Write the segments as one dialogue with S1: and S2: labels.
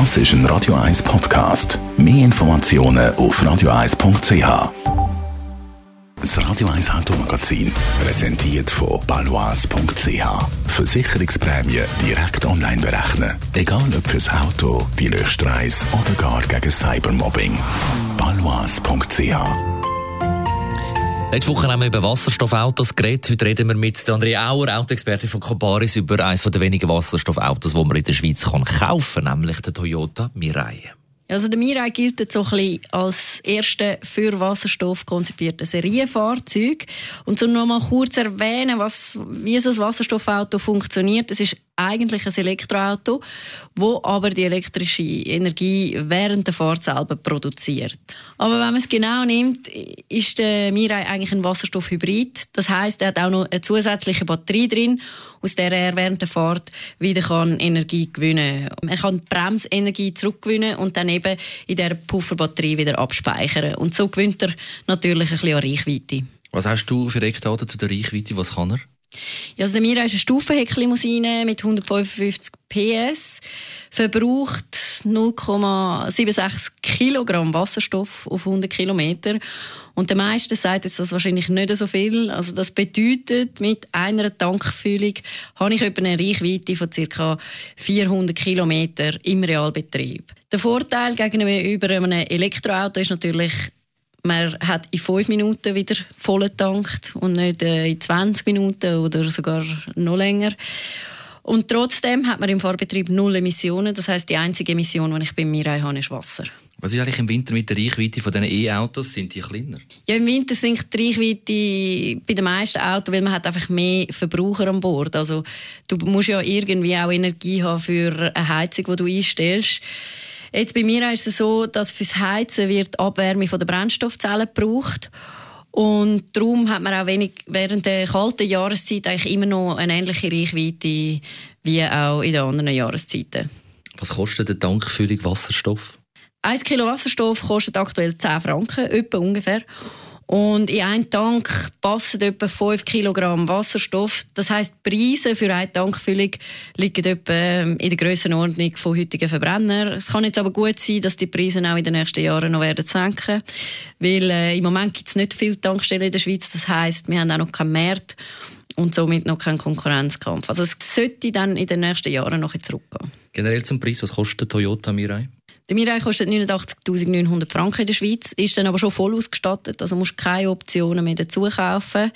S1: Das ist ein Radio 1 Podcast. Mehr Informationen auf radio1.ch. Das Radio 1 Automagazin, präsentiert von balois.ch. Versicherungsprämie direkt online berechnen. Egal ob fürs Auto, die nächste Reise oder gar gegen Cybermobbing. balois.ch
S2: Letzte Woche haben wir über Wasserstoffautos geredet. Heute reden wir mit Andrea Auer, Autoexperte von Comparis, über eines der wenigen Wasserstoffautos, die man in der Schweiz kaufen kann, nämlich der Toyota Mirai.
S3: Also der Mirai gilt so ein bisschen als erste für Wasserstoff konzipierte Serienfahrzeug. Und um noch mal kurz erwähnen, was, wie so ein Wasserstoffauto funktioniert. Es ist eigentlich ein Elektroauto, wo aber die elektrische Energie während der Fahrt selber produziert. Aber wenn man es genau nimmt, ist der Mirai eigentlich ein Wasserstoffhybrid. Das heißt, er hat auch noch eine zusätzliche Batterie drin, aus der er während der Fahrt wieder kann Energie gewinnen kann. Er kann Bremsenergie zurückgewinnen und dann eben in der Pufferbatterie wieder abspeichern. Und so gewinnt er natürlich ein bisschen an Reichweite.
S2: Was hast du für Eckdaten zu der Reichweite? Was kann er?
S3: Ja, also der Mira ist eine Stufenhecklimousine mit 155 PS, verbraucht 0,76 Kilogramm Wasserstoff auf 100 Kilometer. Und der meiste sagt jetzt das wahrscheinlich nicht so viel. Also das bedeutet, mit einer Tankfüllung habe ich etwa eine Reichweite von ca. 400 Kilometer im Realbetrieb. Der Vorteil gegenüber einem Elektroauto ist natürlich, man hat in fünf Minuten wieder voll getankt und nicht äh, in 20 Minuten oder sogar noch länger. Und trotzdem hat man im Fahrbetrieb null Emissionen. Das heißt, die einzige Emission, die ich bei mir habe, ist Wasser.
S2: Was ist eigentlich im Winter mit der Reichweite von diesen E-Autos? Sind die kleiner?
S3: Ja, im Winter sinkt die Reichweite bei den meisten Autos, weil man hat einfach mehr Verbraucher an Bord. Also du musst ja irgendwie auch Energie haben für eine Heizung, die du einstellst. Jetzt bei mir ist es so, dass fürs Heizen wird Abwärme von der Brennstoffzellen gebraucht. Und darum hat man auch wenig, während der kalten Jahreszeit eigentlich immer noch eine ähnliche Reichweite wie auch in den anderen Jahreszeiten.
S2: Was kostet eine Tankfüllung Wasserstoff?
S3: 1 Kilo Wasserstoff kostet aktuell 10 Franken, etwa ungefähr. Und in einen Tank passen etwa 5 Kilogramm Wasserstoff. Das heisst, die Preise für eine Tankfüllung liegen etwa ähm, in der Grössenordnung von heutigen Verbrennern. Es kann jetzt aber gut sein, dass die Preise auch in den nächsten Jahren noch werden senken. Weil äh, im Moment gibt es nicht viele Tankstellen in der Schweiz. Das heisst, wir haben auch noch keinen Markt und somit noch keinen Konkurrenzkampf. Also es sollte dann in den nächsten Jahren noch zurückgehen.
S2: Generell zum Preis, was kostet der Toyota Mirai?
S3: Der Mirai kostet 89.900 Franken in der Schweiz, ist dann aber schon voll ausgestattet, also musst keine Optionen mehr dazu kaufen.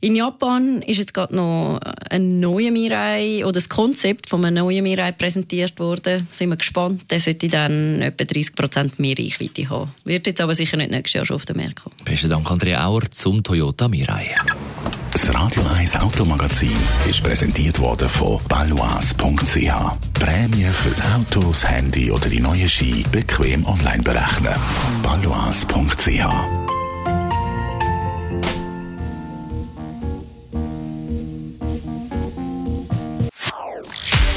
S3: In Japan ist jetzt gerade noch ein neuer Mirai oder das Konzept von einem neuen Mirai präsentiert worden. Sind wir gespannt. Der sollte dann etwa 30% mehr Reichweite haben. Wird jetzt aber sicher nicht nächstes Jahr schon auf den Markt kommen.
S2: Besten Dank, Andrea Auer, zum Toyota Mirai.
S1: Das Radio 1 Automagazin ist präsentiert worden von balois.ch. Prämie fürs Auto, das Handy oder die neue Ski bequem online berechnen. balois.ch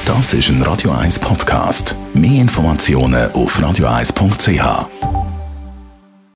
S1: Das ist ein Radio 1 Podcast. Mehr Informationen auf radio1.ch.